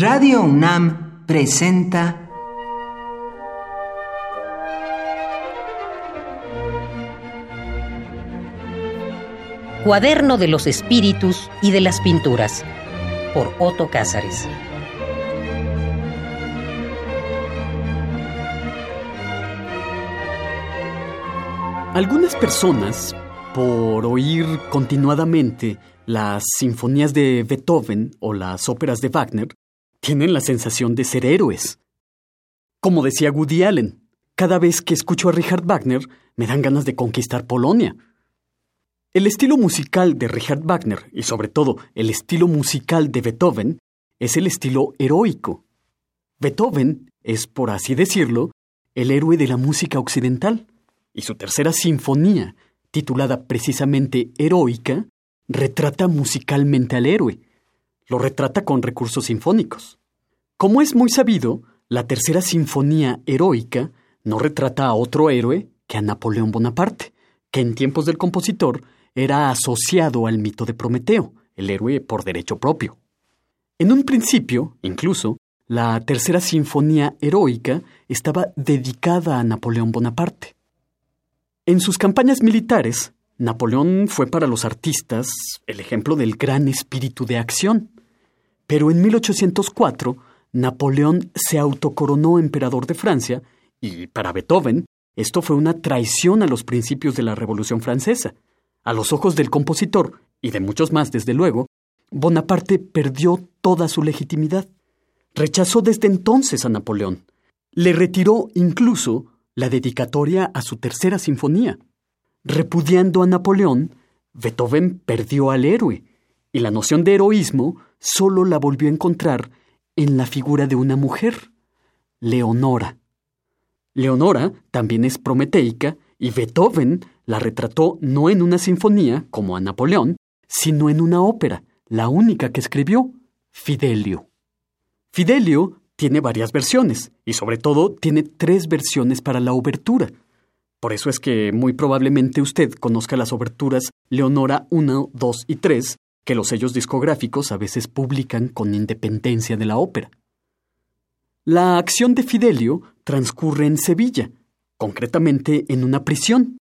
Radio UNAM presenta Cuaderno de los Espíritus y de las Pinturas por Otto Cázares. Algunas personas, por oír continuadamente las sinfonías de Beethoven o las óperas de Wagner, tienen la sensación de ser héroes. Como decía Woody Allen, cada vez que escucho a Richard Wagner me dan ganas de conquistar Polonia. El estilo musical de Richard Wagner y sobre todo el estilo musical de Beethoven es el estilo heroico. Beethoven es, por así decirlo, el héroe de la música occidental y su tercera sinfonía, titulada precisamente Heroica, retrata musicalmente al héroe. Lo retrata con recursos sinfónicos. Como es muy sabido, la tercera sinfonía heroica no retrata a otro héroe que a Napoleón Bonaparte, que en tiempos del compositor era asociado al mito de Prometeo, el héroe por derecho propio. En un principio, incluso, la tercera sinfonía heroica estaba dedicada a Napoleón Bonaparte. En sus campañas militares, Napoleón fue para los artistas el ejemplo del gran espíritu de acción. Pero en 1804, Napoleón se autocoronó emperador de Francia y para Beethoven esto fue una traición a los principios de la Revolución Francesa. A los ojos del compositor, y de muchos más desde luego, Bonaparte perdió toda su legitimidad. Rechazó desde entonces a Napoleón. Le retiró incluso la dedicatoria a su tercera sinfonía. Repudiando a Napoleón, Beethoven perdió al héroe, y la noción de heroísmo solo la volvió a encontrar en la figura de una mujer, Leonora. Leonora también es prometeica y Beethoven la retrató no en una sinfonía, como a Napoleón, sino en una ópera, la única que escribió, Fidelio. Fidelio tiene varias versiones, y sobre todo tiene tres versiones para la obertura. Por eso es que muy probablemente usted conozca las oberturas Leonora 1, 2 y 3, que los sellos discográficos a veces publican con independencia de la ópera. La acción de Fidelio transcurre en Sevilla, concretamente en una prisión,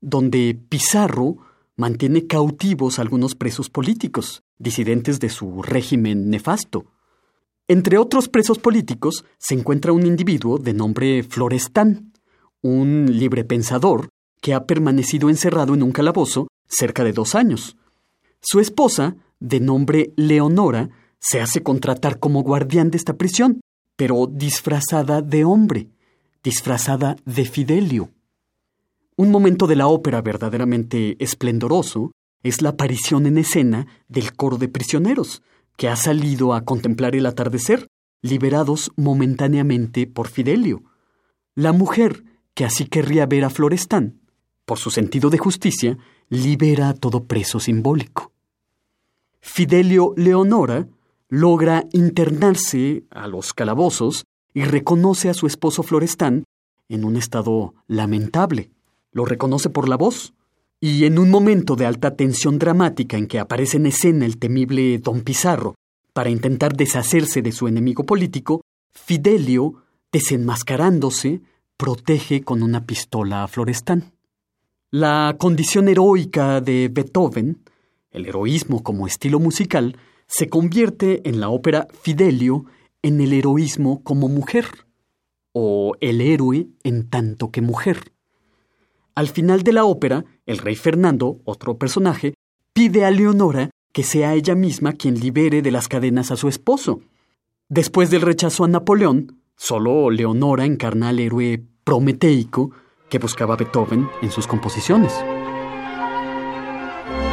donde Pizarro mantiene cautivos algunos presos políticos, disidentes de su régimen nefasto. Entre otros presos políticos se encuentra un individuo de nombre Florestán, un librepensador que ha permanecido encerrado en un calabozo cerca de dos años. Su esposa, de nombre Leonora, se hace contratar como guardián de esta prisión, pero disfrazada de hombre, disfrazada de Fidelio. Un momento de la ópera verdaderamente esplendoroso es la aparición en escena del coro de prisioneros, que ha salido a contemplar el atardecer, liberados momentáneamente por Fidelio. La mujer, que así querría ver a Florestán, por su sentido de justicia, libera a todo preso simbólico. Fidelio Leonora logra internarse a los calabozos y reconoce a su esposo Florestán en un estado lamentable. Lo reconoce por la voz. Y en un momento de alta tensión dramática en que aparece en escena el temible don Pizarro para intentar deshacerse de su enemigo político, Fidelio, desenmascarándose, protege con una pistola a Florestán. La condición heroica de Beethoven, el heroísmo como estilo musical, se convierte en la ópera Fidelio en el heroísmo como mujer, o el héroe en tanto que mujer. Al final de la ópera, el rey Fernando, otro personaje, pide a Leonora que sea ella misma quien libere de las cadenas a su esposo. Después del rechazo a Napoleón, solo Leonora encarna al héroe prometeico que buscaba Beethoven en sus composiciones.